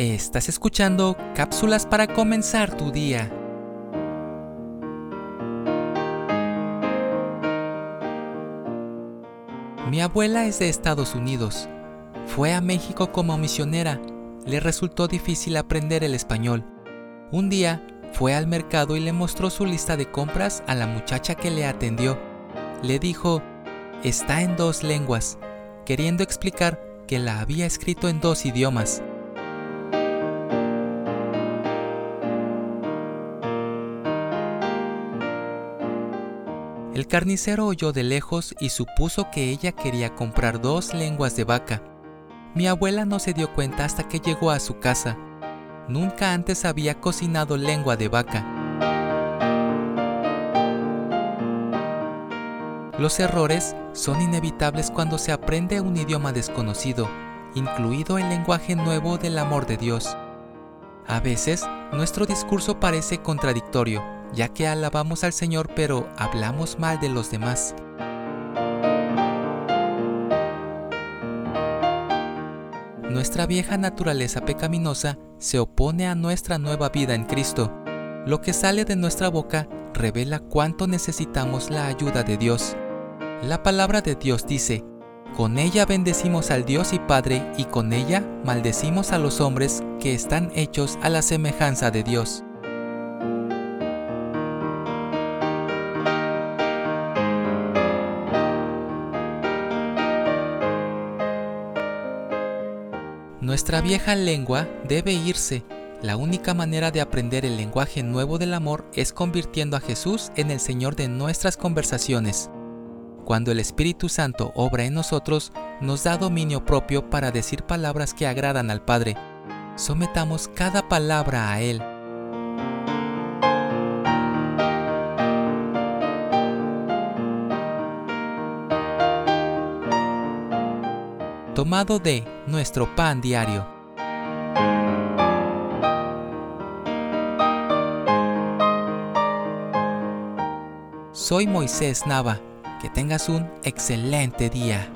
Estás escuchando cápsulas para comenzar tu día. Mi abuela es de Estados Unidos. Fue a México como misionera. Le resultó difícil aprender el español. Un día fue al mercado y le mostró su lista de compras a la muchacha que le atendió. Le dijo, está en dos lenguas, queriendo explicar que la había escrito en dos idiomas. El carnicero oyó de lejos y supuso que ella quería comprar dos lenguas de vaca. Mi abuela no se dio cuenta hasta que llegó a su casa. Nunca antes había cocinado lengua de vaca. Los errores son inevitables cuando se aprende un idioma desconocido, incluido el lenguaje nuevo del amor de Dios. A veces, nuestro discurso parece contradictorio ya que alabamos al Señor pero hablamos mal de los demás. Nuestra vieja naturaleza pecaminosa se opone a nuestra nueva vida en Cristo. Lo que sale de nuestra boca revela cuánto necesitamos la ayuda de Dios. La palabra de Dios dice, con ella bendecimos al Dios y Padre y con ella maldecimos a los hombres que están hechos a la semejanza de Dios. Nuestra vieja lengua debe irse. La única manera de aprender el lenguaje nuevo del amor es convirtiendo a Jesús en el Señor de nuestras conversaciones. Cuando el Espíritu Santo obra en nosotros, nos da dominio propio para decir palabras que agradan al Padre. Sometamos cada palabra a Él tomado de nuestro pan diario. Soy Moisés Nava. Que tengas un excelente día.